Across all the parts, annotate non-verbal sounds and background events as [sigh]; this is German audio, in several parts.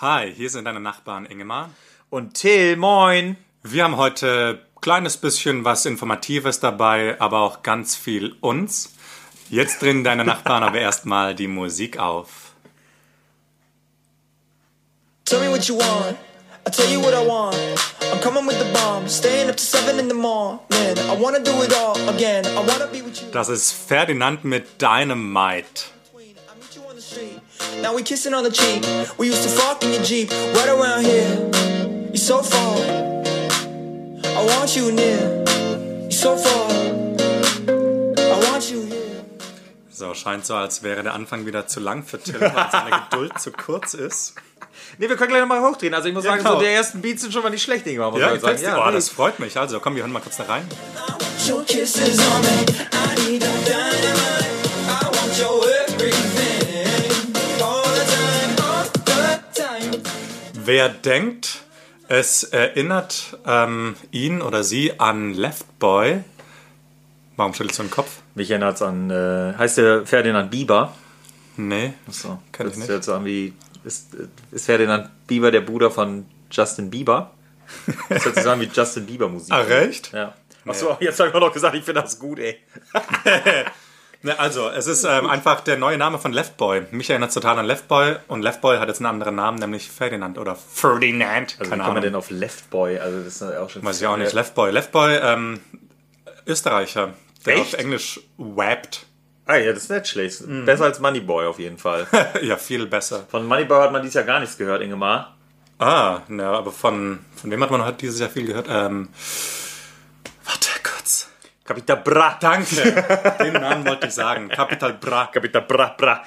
Hi, hier sind deine Nachbarn Ingemar. Und Till, moin. Wir haben heute kleines bisschen was Informatives dabei, aber auch ganz viel uns. Jetzt drehen deine Nachbarn aber erstmal die Musik auf. Tell me what you want. I'll tell you what I want. I'm coming with the bomb. Staying up to seven in the morning. I wanna do it all again. I wanna be with you. Das ist Ferdinand mit Dynamite. I meet you on the street. Now we kissing on the cheek. We used to fuck in your Jeep. Right around here. You're so far. I want you near. You're so far. I want you here. So, scheint so, als wäre der Anfang wieder zu lang für Tim, weil seine [laughs] Geduld zu kurz ist. Ne, wir können gleich nochmal hochdrehen. Also ich muss Ja, sagen, genau. so der ersten Beats sind schon mal nicht schlecht, Ingmar, muss Ja, man sagen. dir? oh, nee. das freut mich. Also, komm, wir hören mal kurz da rein. Your kisses on me. I need the dynamite. I want your Wer denkt, es erinnert ähm, ihn oder sie an Left Boy, warum schüttelst du den Kopf? Mich erinnert es an, äh, heißt der Ferdinand Bieber? Nee, So, Kenn ich nicht. so an wie, ist, ist Ferdinand Bieber der Bruder von Justin Bieber? Das hört sich so an wie Justin Bieber Musik. Ah, recht? Ja. Achso, jetzt habe ich auch noch gesagt, ich finde das gut, ey. [laughs] Also, es ist ähm, einfach der neue Name von Left Boy. Mich erinnert total an Left Boy und Left Boy hat jetzt einen anderen Namen, nämlich Ferdinand oder Ferdinand. Also wie kommt man denn auf Left Boy? Also das ist ja auch schon... Weiß ich auch nicht. Left Boy. Left Boy, ähm, Österreicher, der Echt? auf Englisch wappt. Ah ja, das ist nicht schlecht. Mhm. Besser als Moneyboy auf jeden Fall. [laughs] ja, viel besser. Von Moneyboy hat man dieses Jahr gar nichts gehört, Ingemar. Ah, ne, aber von, von wem hat man heute dieses Jahr viel gehört? Ähm. Capital Bra. Danke. [laughs] Den Namen wollte ich sagen. Capital Bra. Capital Bra Bra.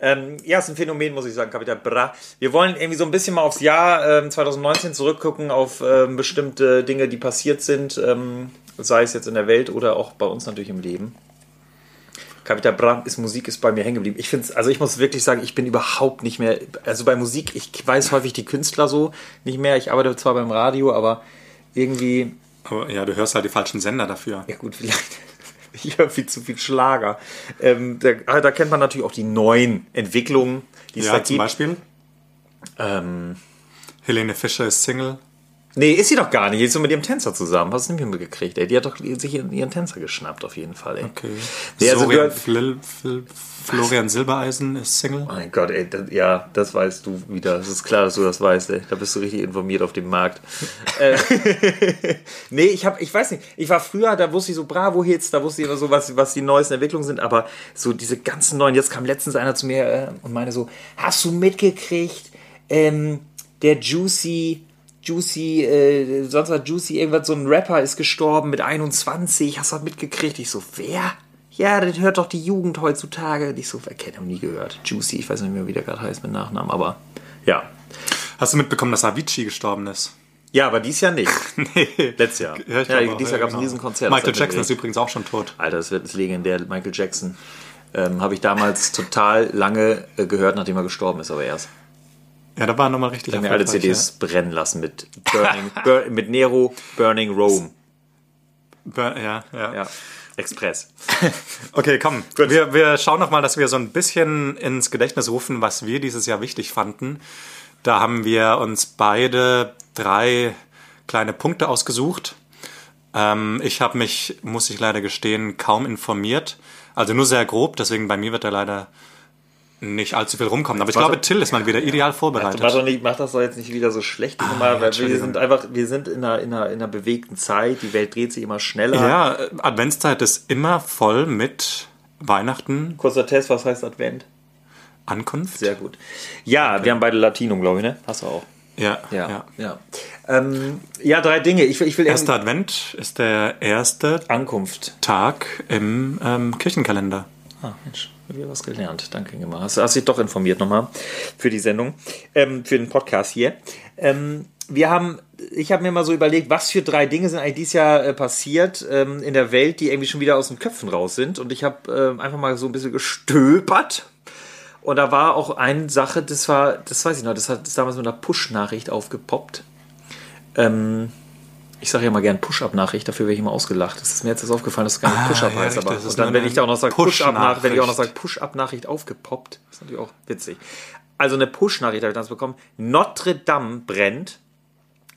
Ähm, ja, ist ein Phänomen, muss ich sagen, Capital Bra. Wir wollen irgendwie so ein bisschen mal aufs Jahr ähm, 2019 zurückgucken, auf ähm, bestimmte Dinge, die passiert sind, ähm, sei es jetzt in der Welt oder auch bei uns natürlich im Leben. Capital Bra ist Musik, ist bei mir hängen geblieben. Ich finde also ich muss wirklich sagen, ich bin überhaupt nicht mehr, also bei Musik, ich weiß häufig die Künstler so nicht mehr. Ich arbeite zwar beim Radio, aber irgendwie, Aber ja, du hörst halt die falschen Sender dafür. ja gut, vielleicht. [laughs] Ich höre viel zu viel Schlager. Ähm, da, ah, da kennt man natürlich auch die neuen Entwicklungen, die es da Ja, gibt. zum Beispiel. Ähm, Helene Fischer ist Single. Nee, ist sie doch gar nicht. Die ist so mit ihrem Tänzer zusammen. Hast du nicht mitgekriegt, ey? Die hat doch sich ihren, ihren Tänzer geschnappt, auf jeden Fall, ey. Okay. Nee, also Florian, Flil, Flil, Florian Silbereisen ist Single. Mein Gott, ey, das, ja, das weißt du wieder. Es ist klar, dass du das weißt, ey. Da bist du richtig informiert auf dem Markt. [laughs] äh, [laughs] nee, ich hab, ich weiß nicht, ich war früher, da wusste ich so Bravo-Hits, da wusste ich immer so, was, was die neuesten Entwicklungen sind, aber so diese ganzen neuen, jetzt kam letztens einer zu mir äh, und meinte so, hast du mitgekriegt, ähm, der Juicy, Juicy, äh, sonst was Juicy, irgendwas, so ein Rapper ist gestorben mit 21, hast du das mitgekriegt? Ich so, wer? Ja, das hört doch die Jugend heutzutage. Und Ich so, wer kennt, nie gehört. Juicy, ich weiß nicht mehr, wie der gerade heißt mit Nachnamen, aber ja. Hast du mitbekommen, dass Avicii gestorben ist? Ja, aber dies Jahr nicht. [laughs] nee. Letztes Jahr. Ja, ich Ja, auch, dieses Jahr gab es ein genau. Riesenkonzert. Michael Jackson ist übrigens auch schon tot. Alter, das wird das legendär. Michael Jackson ähm, habe ich damals total lange äh, gehört, nachdem er gestorben ist, aber erst. Ja, da war nochmal richtig Ich habe mir alle CDs brennen lassen mit Burning, Bur mit Nero, Burning Rome. Ja. Bur- ja, ja. Ja. Express. [laughs] Okay, komm. Wir, wir schauen noch mal, dass wir so ein bisschen ins Gedächtnis rufen, was wir dieses Jahr wichtig fanden. Da haben wir uns beide drei kleine Punkte ausgesucht. Ähm, ich habe mich, muss ich leider gestehen, kaum informiert. Also nur sehr grob, deswegen bei mir wird da leider nicht allzu viel rumkommen. Aber ich glaube, Till ist mal wieder ideal Mach, vorbereitet. doch nicht, mach das doch jetzt nicht wieder so schlecht, ah, weil wir sind einfach, wir sind in einer, in, einer, in einer bewegten Zeit, die Welt dreht sich immer schneller. Ja, Adventszeit ist immer voll mit Weihnachten, Kurzer Test, was heißt Advent? Ankunft. Sehr gut. Ja, wir haben beide Latinum, glaube ich, ne? Hast du auch. Ja, Ja, ja. ja. Ähm, ja, drei Dinge. Ich, will- ich will Erster Advent ist der erste Ankunft. Tag im ähm, Kirchenkalender. Ah, Mensch, wieder was gelernt. Danke, Ingemar. Hast, hast dich doch informiert nochmal für die Sendung, ähm, für den Podcast hier. Ähm, wir haben, ich habe mir mal so überlegt, was für drei Dinge sind eigentlich dieses Jahr äh, passiert ähm, in der Welt, die irgendwie schon wieder aus den Köpfen raus sind. Und ich habe ähm, einfach mal so ein bisschen gestöbert. Und da war auch eine Sache, das war, das weiß ich noch, das hat das damals mit einer Push-Nachricht aufgepoppt. Ähm, ich sage ja mal gern Push-Up-Nachricht, dafür werde ich immer ausgelacht. Das ist mir jetzt erst aufgefallen, dass es gar nicht Ah, Push-Up ja, heißt. richtig, Aber das ist und dann, wenn ich da auch noch sage Push-Up-Nachricht, wenn ich auch noch Push-Nachricht. sage Push-Up-Nachricht aufgepoppt, ist natürlich auch witzig. also eine Push-Nachricht habe ich damals bekommen, Notre Dame brennt.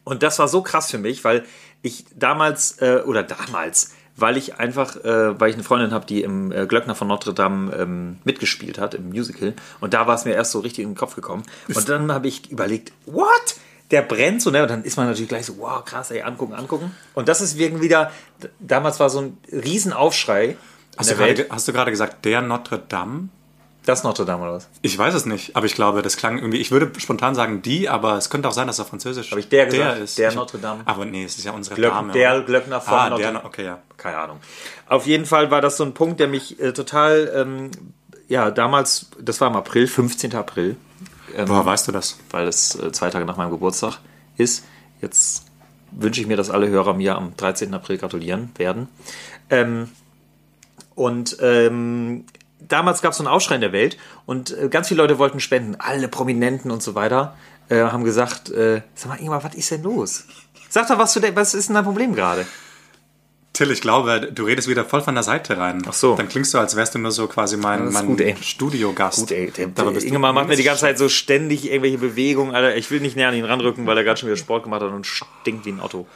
Und das war so krass für mich, weil ich damals, äh, oder damals, weil ich einfach, äh, weil ich eine Freundin habe, die im äh, Glöckner von Notre Dame ähm, mitgespielt hat, im Musical. Und da war es mir erst so richtig in den Kopf gekommen. Und dann habe ich überlegt, what? Der brennt so, ne? Und dann ist man natürlich gleich so, wow, krass, ey, angucken, angucken. Und das ist irgendwie wieder, damals war so ein Riesenaufschrei Hast du, der gerade, hast du gerade gesagt, der Notre Dame? Das Notre Dame oder was? Ich weiß es nicht, aber ich glaube, das klang irgendwie. Ich würde spontan sagen die, aber es könnte auch sein, dass er französisch Hab ich der gesagt? ist. Der Notre Dame. Aber nee, es ist ja unsere Glöck, Dame. der? Glöckner von ah, Notre der, Dame. okay, ja. keine Ahnung. Auf jeden Fall war das so ein Punkt, der mich äh, total, ähm, ja, damals, das war im April, 15. April, Woher weißt du das? weil es äh, zwei Tage nach meinem Geburtstag ist. Jetzt wünsche ich mir, dass alle Hörer mir am 13. April gratulieren werden. Ähm, und ähm, damals gab es so einen Aufschrei in der Welt und äh, ganz viele Leute wollten spenden, alle Prominenten und so weiter, äh, haben gesagt, äh, sag mal, Ingmar, was ist denn los? Sag doch, was, du was ist denn dein Problem gerade? Till, ich glaube, du redest wieder voll von der Seite rein. Ach so. Dann klingst du, als wärst du nur so quasi mein, mein gut. Studiogast. Gut, ey, der, der Ingemar macht mir die ganze. Zeit so ständig irgendwelche Bewegungen, Alter. Ich will nicht näher an ihn ranrücken, weil er gerade schon wieder Sport gemacht hat und stinkt wie ein Otto.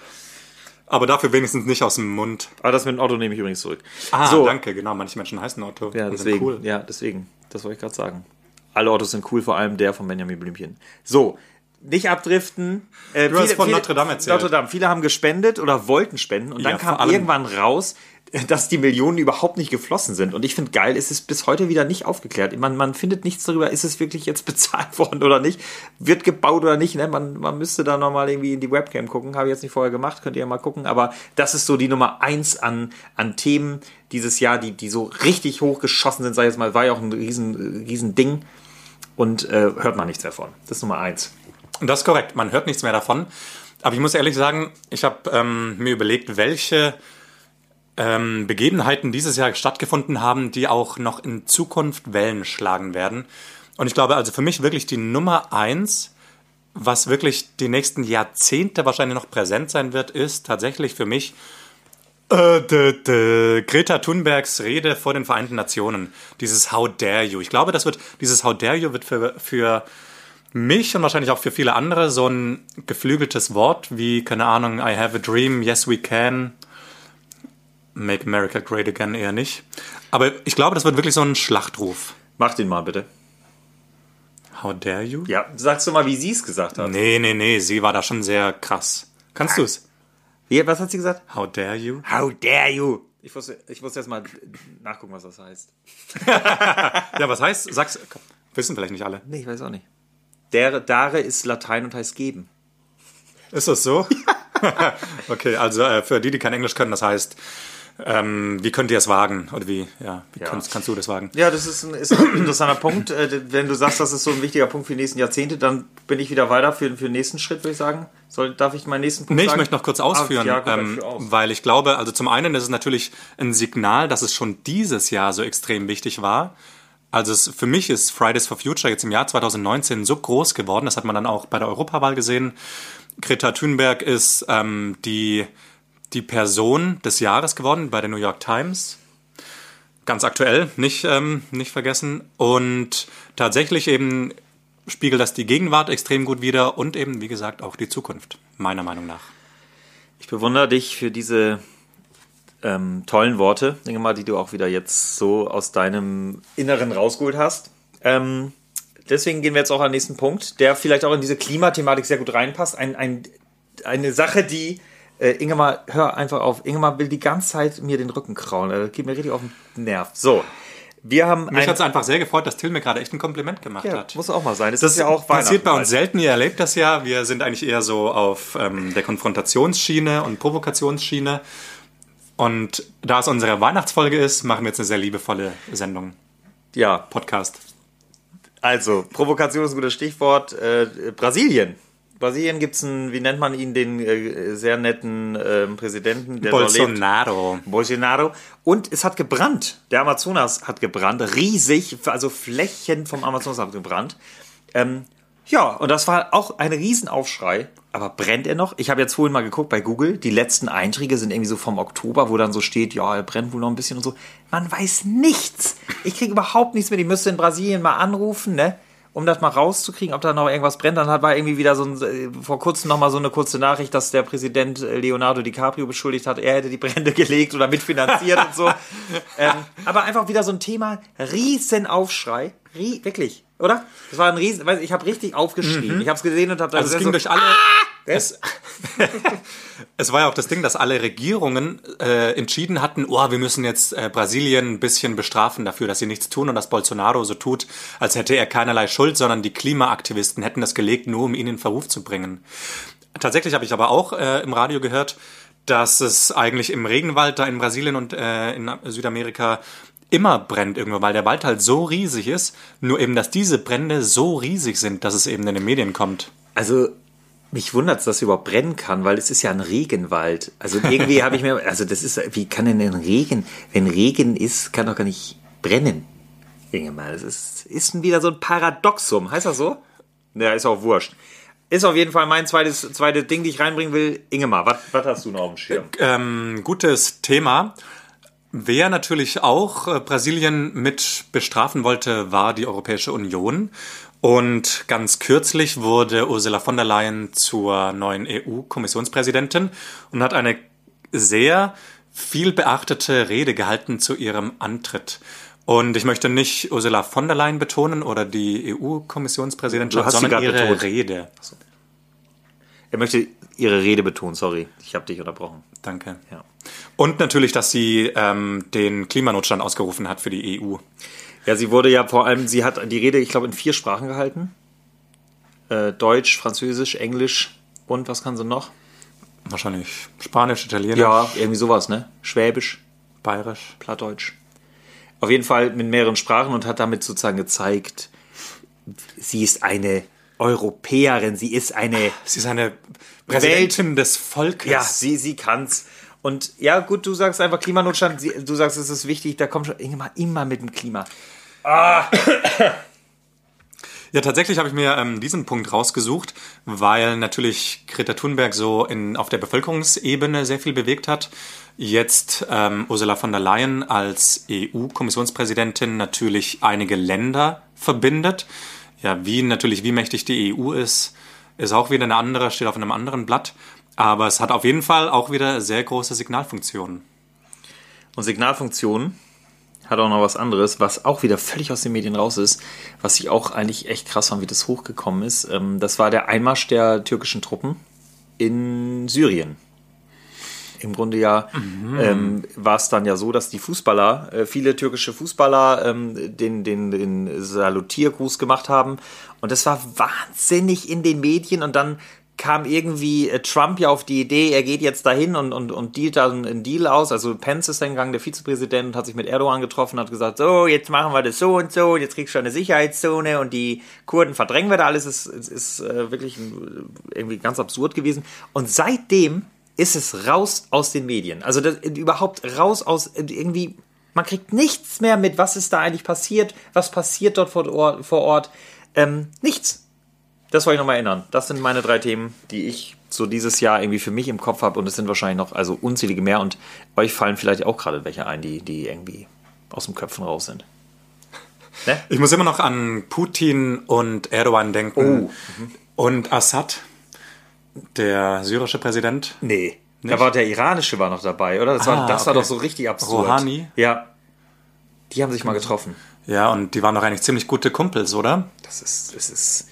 Aber dafür wenigstens nicht aus dem Mund. Aber das mit dem Otto nehme ich übrigens zurück. Ah, so, danke, genau. Manche Menschen heißen Otto. Ja, und sind deswegen. cool. Ja, deswegen. Das wollte ich gerade sagen. Alle Ottos sind cool, vor allem der von Benjamin Blümchen. So, nicht abdriften. Äh, Du hast von Notre Dame erzählt. Notre Dame. Viele haben gespendet oder wollten spenden und Ja, dann kam irgendwann raus, dass die Millionen überhaupt nicht geflossen sind. Und ich finde geil, es ist bis heute wieder nicht aufgeklärt. Man, man findet nichts darüber, ist es wirklich jetzt [laughs] bezahlt worden oder nicht, wird gebaut oder nicht. Ne? Man, man müsste da nochmal irgendwie in die Webcam gucken. Habe ich jetzt nicht vorher gemacht, könnt ihr ja mal gucken. Aber das ist so die Nummer eins an, an Themen dieses Jahr, die, die so richtig hochgeschossen sind, sag ich jetzt mal, war ja auch ein riesen, riesen Ding. Und äh, hört man nichts davon. Das ist Nummer eins. Das ist korrekt, man hört nichts mehr davon. Aber ich muss ehrlich sagen, ich habe ähm, mir überlegt, welche ähm, Begebenheiten dieses Jahr stattgefunden haben, die auch noch in Zukunft Wellen schlagen werden. Und ich glaube also für mich wirklich die Nummer eins, was wirklich die nächsten Jahrzehnte wahrscheinlich noch präsent sein wird, ist tatsächlich für mich äh, de, de, Greta Thunbergs Rede vor den Vereinten Nationen. Dieses How dare you. Ich glaube, das wird, dieses How dare you wird für, für mich und wahrscheinlich auch für viele andere so ein geflügeltes Wort wie, keine Ahnung, I have a dream, yes we can, make America great again eher nicht. Aber ich glaube, das wird wirklich so ein Schlachtruf. Mach den mal bitte. How dare you? Ja, sagst du mal, wie sie es gesagt hat. Nee, nee, nee, sie war da schon sehr krass. Kannst du es? Wie, was hat sie gesagt? How dare you? How dare you? Ich muss, ich muss jetzt mal nachgucken, was das heißt. [laughs] Ja, was heißt, sag's, wissen vielleicht nicht alle. Nee, ich weiß auch nicht. Der, dare ist Latein und heißt geben. Ist das so? [laughs] [laughs] okay, also äh, für die, die kein Englisch können, das heißt, ähm, wie könnt ihr es wagen? Oder wie, ja, wie Ja. Kannst, kannst du das wagen? Ja, das ist ein, ist ein interessanter Punkt. Äh, Wenn du sagst, das ist so ein wichtiger Punkt für die nächsten Jahrzehnte, dann bin ich wieder weiter für, für den nächsten Schritt, würde ich sagen. Soll, darf ich meinen nächsten Punkt Nee, ich sagen? möchte noch kurz ausführen, Ah, ja, ähm, aus. weil ich glaube, also zum einen ist es natürlich ein Signal, dass es schon dieses Jahr so extrem wichtig war. Also es, für mich ist Fridays for Future jetzt im Jahr 2019 so groß geworden, das hat man dann auch bei der Europawahl gesehen. Greta Thunberg ist ähm, die, die Person des Jahres geworden bei der New York Times. Ganz aktuell, nicht, ähm, nicht vergessen. Und tatsächlich eben spiegelt das die Gegenwart extrem gut wider und eben, wie gesagt, auch die Zukunft, meiner Meinung nach. Ich bewundere dich für diese ähm, tollen Worte, denke mal, die du auch wieder jetzt so aus deinem Inneren rausgeholt hast. Ähm, deswegen gehen wir jetzt auch an den nächsten Punkt, der vielleicht auch in diese Klimathematik sehr gut reinpasst. Ein, ein, eine Sache, die äh, Ingemar, hör einfach auf. Ingemar will die ganze Zeit mir den Rücken krauen. Das geht mir richtig auf den Nerv. So, wir haben Mich ein- hat es einfach sehr gefreut, dass Till mir gerade echt ein Kompliment gemacht ja, hat. muss auch mal sein. Das, Das ist ja auch passiert bei uns selten. Ihr erlebt das ja. Wir sind eigentlich eher so auf ähm, der Konfrontationsschiene und Provokationsschiene. Und da es unsere Weihnachtsfolge ist, machen wir jetzt eine sehr liebevolle Sendung. Ja, Podcast. Also, Provokation ist ein gutes Stichwort. Äh, Brasilien. Brasilien gibt es einen, wie nennt man ihn, den äh, sehr netten ähm, Präsidenten, der. Bolsonaro. Bolsonaro. Und es hat gebrannt. Der Amazonas hat gebrannt. Riesig, also Flächen vom Amazonas hat gebrannt. Ähm, ja, und das war auch ein Riesenaufschrei. Aber brennt er noch? Ich habe jetzt vorhin mal geguckt bei Google. Die letzten Einträge sind irgendwie so vom Oktober, wo dann so steht, ja, er brennt wohl noch ein bisschen und so. Man weiß nichts. Ich kriege überhaupt nichts mit. Ich müsste in Brasilien mal anrufen, ne? um das mal rauszukriegen, ob da noch irgendwas brennt. Dann hat war irgendwie wieder so ein, äh, vor kurzem noch mal so eine kurze Nachricht, dass der Präsident äh, Leonardo DiCaprio beschuldigt hat, er hätte die Brände [laughs] gelegt oder mitfinanziert und so. [laughs] Ähm, aber einfach wieder so ein Thema, Riesenaufschrei, Rie wirklich, oder? Das war ein Riesen, weiß, ich habe richtig aufgeschrien. Ich habe es gesehen und habe da Also es ging so, durch alle. Ah! Es, [laughs] es war ja auch das Ding, dass alle Regierungen äh, entschieden hatten, oh, wir müssen jetzt äh, Brasilien ein bisschen bestrafen dafür, dass sie nichts tun und dass Bolsonaro so tut, als hätte er keinerlei Schuld, sondern die Klimaaktivisten hätten das gelegt, nur um ihn in Verruf zu bringen. Tatsächlich habe ich aber auch äh, im Radio gehört, dass es eigentlich im Regenwald da in Brasilien und äh, in Südamerika immer brennt irgendwo, weil der Wald halt so riesig ist, nur eben, dass diese Brände so riesig sind, dass es eben in den Medien kommt. Also, mich wundert es, dass es überhaupt brennen kann, weil es ist ja ein Regenwald. Also irgendwie habe ich mir, [laughs] also das ist, wie kann denn ein Regen, wenn Regen ist, kann doch gar nicht brennen. Ingemar, das ist, ist wieder so ein Paradoxum. Heißt das so? Ja, ist auch wurscht. Ist auf jeden Fall mein zweites, zweites Ding, die ich reinbringen will. Ingemar, was, was hast du noch auf dem Schirm? Ähm, gutes Thema. Wer natürlich auch äh, Brasilien mit bestrafen wollte, war die Europäische Union. Und ganz kürzlich wurde Ursula von der Leyen zur neuen EU-Kommissionspräsidentin und hat eine sehr viel beachtete Rede gehalten zu ihrem Antritt. Und ich möchte nicht Ursula von der Leyen betonen oder die sie sondern ihre betont. Rede. Er möchte ihre Rede betonen, sorry. Ich habe dich unterbrochen. Danke. Ja. Und natürlich, dass sie ähm, den Klimanotstand ausgerufen hat für die EU. Ja, sie wurde ja vor allem, sie hat die Rede, ich glaube, in vier Sprachen gehalten. Äh, Deutsch, Französisch, Englisch und was kann sie noch? Wahrscheinlich Spanisch, Italienisch, Ja, irgendwie sowas, ne? Schwäbisch, Bayerisch. Plattdeutsch. Auf jeden Fall mit mehreren Sprachen und hat damit sozusagen gezeigt, sie ist eine Europäerin, sie ist eine, Sie ist eine Präsidentin des Volkes. ja, sie, sie kann's. Und ja, gut, du sagst einfach Klimanotstand, sie, du sagst, es ist wichtig, da kommt schon immer, immer mit dem Klima. Ja, tatsächlich habe ich mir ähm, diesen Punkt rausgesucht, weil natürlich Greta Thunberg so in, auf der Bevölkerungsebene sehr viel bewegt hat. Jetzt ähm, Ursula von der Leyen als EU-Kommissionspräsidentin natürlich einige Länder verbindet. Ja, wie natürlich, wie mächtig die EU ist, ist auch wieder eine andere, steht auf einem anderen Blatt. Aber es hat auf jeden Fall auch wieder sehr große Signalfunktionen. Und Signalfunktion hat auch noch was anderes, was auch wieder völlig aus den Medien raus ist, was ich auch eigentlich echt krass fand, wie das hochgekommen ist. Ähm, Das war der Einmarsch der türkischen Truppen in Syrien. Im Grunde ja ähm, war es dann ja so, dass die Fußballer, äh, viele türkische Fußballer, ähm, den, den, den Salutiergruß gemacht haben. Und das war wahnsinnig in den Medien. Und dann kam irgendwie äh, Trump ja auf die Idee, er geht jetzt dahin und, und, und dealt dann einen Deal aus. Also Pence ist dann gegangen, der Vizepräsident, und hat sich mit Erdogan getroffen, hat gesagt, so, jetzt machen wir das so und so, und jetzt kriegst du eine Sicherheitszone und die Kurden verdrängen wir da alles. Es ist, ist äh, wirklich ein, irgendwie ganz absurd gewesen. Und seitdem ist es raus aus den Medien. Also das, überhaupt raus aus irgendwie, man kriegt nichts mehr mit, was ist da eigentlich passiert, was passiert dort vor Ort. Vor Ort. Ähm, nichts. Das wollte ich nochmal erinnern. Das sind meine drei Themen, die ich so dieses Jahr irgendwie für mich im Kopf habe und es sind wahrscheinlich noch also unzählige mehr und euch fallen vielleicht auch gerade welche ein, die, die irgendwie aus dem Köpfen raus sind. Ne? Ich muss immer noch an Putin und Erdogan denken. Und Assad, der syrische Präsident. Nee. Da Nicht? war der iranische war noch dabei, oder? Das, war, Ah, das war okay. doch so richtig absurd. Rouhani? Ja. Die haben sich mal getroffen. Ja, und die waren doch eigentlich ziemlich gute Kumpels, oder? Das ist, das ist.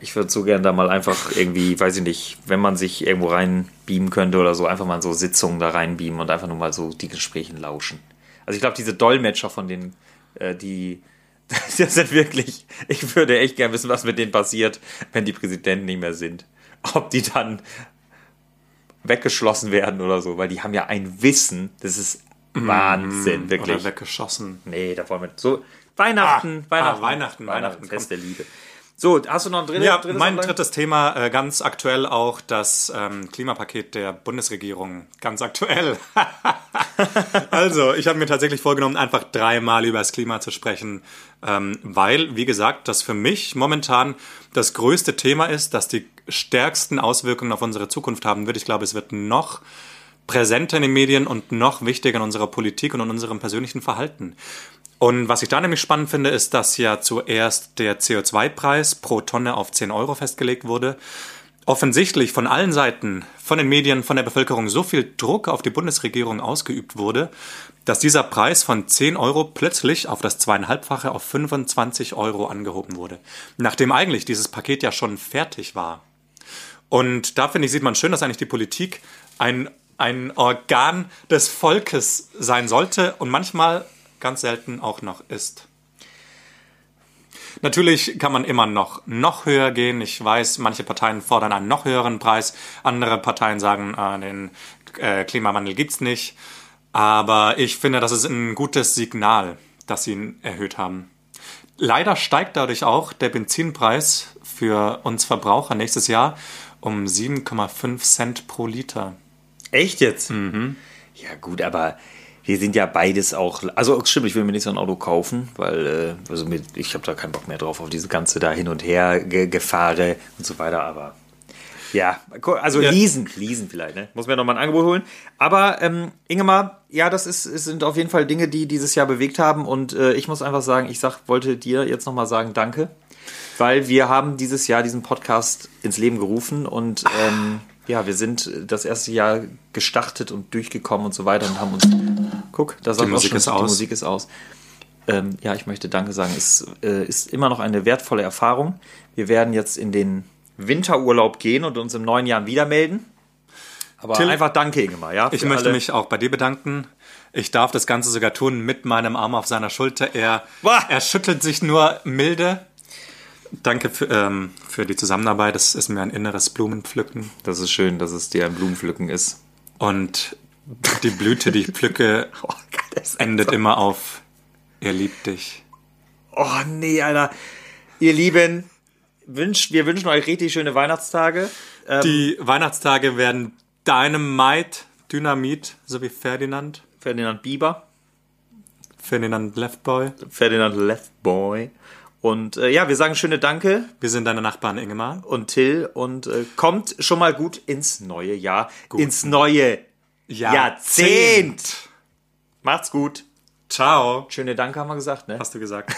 Ich würde so gern da mal einfach irgendwie, weiß ich nicht, wenn man sich irgendwo reinbeamen könnte oder so, einfach mal so Sitzungen da reinbeamen und einfach nur mal so die Gesprächen lauschen. Also ich glaube, diese Dolmetscher von denen, äh, die, [laughs] das sind wirklich, ich würde echt gern wissen, was mit denen passiert, wenn die Präsidenten nicht mehr sind. [laughs] Ob die dann weggeschlossen werden oder so, weil die haben ja ein Wissen, das ist Wahnsinn, wirklich. Oder weggeschossen. Nee, da wollen wir so. Weihnachten, Ah, Weihnachten, ah, Weihnachten, Weihnachten, Fest der Liebe. So, hast du noch ein drittes? Ja, drittes mein drittes Thema, äh, ganz aktuell auch das ähm, Klimapaket der Bundesregierung. Ganz aktuell. [laughs] also, ich habe mir tatsächlich vorgenommen, einfach dreimal über das Klima zu sprechen, ähm, weil, wie gesagt, das für mich momentan das größte Thema ist, das die stärksten Auswirkungen auf unsere Zukunft haben wird. Ich glaube, es wird noch präsenter in den Medien und noch wichtiger in unserer Politik und in unserem persönlichen Verhalten. Und was ich da nämlich spannend finde, ist, dass ja zuerst der CO2-Preis pro Tonne auf 10 Euro festgelegt wurde. Offensichtlich von allen Seiten, von den Medien, von der Bevölkerung so viel Druck auf die Bundesregierung ausgeübt wurde, dass dieser Preis von 10 Euro plötzlich auf das zweieinhalbfache auf 25 Euro angehoben wurde. Nachdem eigentlich dieses Paket ja schon fertig war. Und da finde ich, sieht man schön, dass eigentlich die Politik ein, ein Organ des Volkes sein sollte und manchmal ganz selten auch noch ist. Natürlich kann man immer noch noch höher gehen. Ich weiß, manche Parteien fordern einen noch höheren Preis. Andere Parteien sagen, äh, den äh, Klimawandel gibt's nicht. Aber ich finde, das ist ein gutes Signal, dass sie ihn erhöht haben. Leider steigt dadurch auch der Benzinpreis für uns Verbraucher nächstes Jahr um 7,5 Cent pro Liter. Echt jetzt? Ja, gut, aber wir sind ja beides auch. Also, stimmt, ich will mir nicht so ein Auto kaufen, weil äh, also mit, ich habe da keinen Bock mehr drauf, auf diese ganze da hin und her ge Gefahre und so weiter, aber. Ja, also Ja. leasen, leasen vielleicht, ne? Muss mir nochmal ein Angebot holen. Aber ähm, Ingemar, ja, das ist, sind auf jeden Fall Dinge, die dieses Jahr bewegt haben. Und äh, ich muss einfach sagen, ich sag, wollte dir jetzt nochmal sagen, danke. Weil wir haben dieses Jahr diesen Podcast ins Leben gerufen und ähm, ja, wir sind das erste Jahr gestartet und durchgekommen und so weiter und haben uns. Guck, da sagt auch Musik schon, ist die aus. Musik ist aus. Ähm, ja, ich möchte Danke sagen. Es äh, ist immer noch eine wertvolle Erfahrung. Wir werden jetzt in den Winterurlaub gehen und uns im neuen Jahr wieder melden. Aber Till, einfach Danke, Ingemar. Ja, Ich möchte alle. mich auch bei dir bedanken. Ich darf das Ganze sogar tun mit meinem Arm auf seiner Schulter. Er, Wah! er schüttelt sich nur milde. Danke für, ähm, für die Zusammenarbeit. Das ist mir ein inneres Blumenpflücken. Das ist schön, dass es dir ein Blumenpflücken ist. Und die Blüte, die ich pflücke, [laughs] Oh, Gott, endet immer auf Er liebt dich. Oh nee, Alter. Ihr Lieben, wünscht, wir wünschen euch richtig schöne Weihnachtstage. Ähm, Die Weihnachtstage werden Dynamite, Dynamit, so wie Ferdinand. Ferdinand Bieber, Ferdinand Leftboy. Ferdinand Leftboy. Und äh, ja, wir sagen schöne Danke Wir sind deine Nachbarn, Ingemar. und Till und äh, kommt schon mal gut ins neue Jahr, ins neue Jahrzehnt. Macht's gut. Ciao. Schöne Danke haben wir gesagt, ne? Hast du gesagt.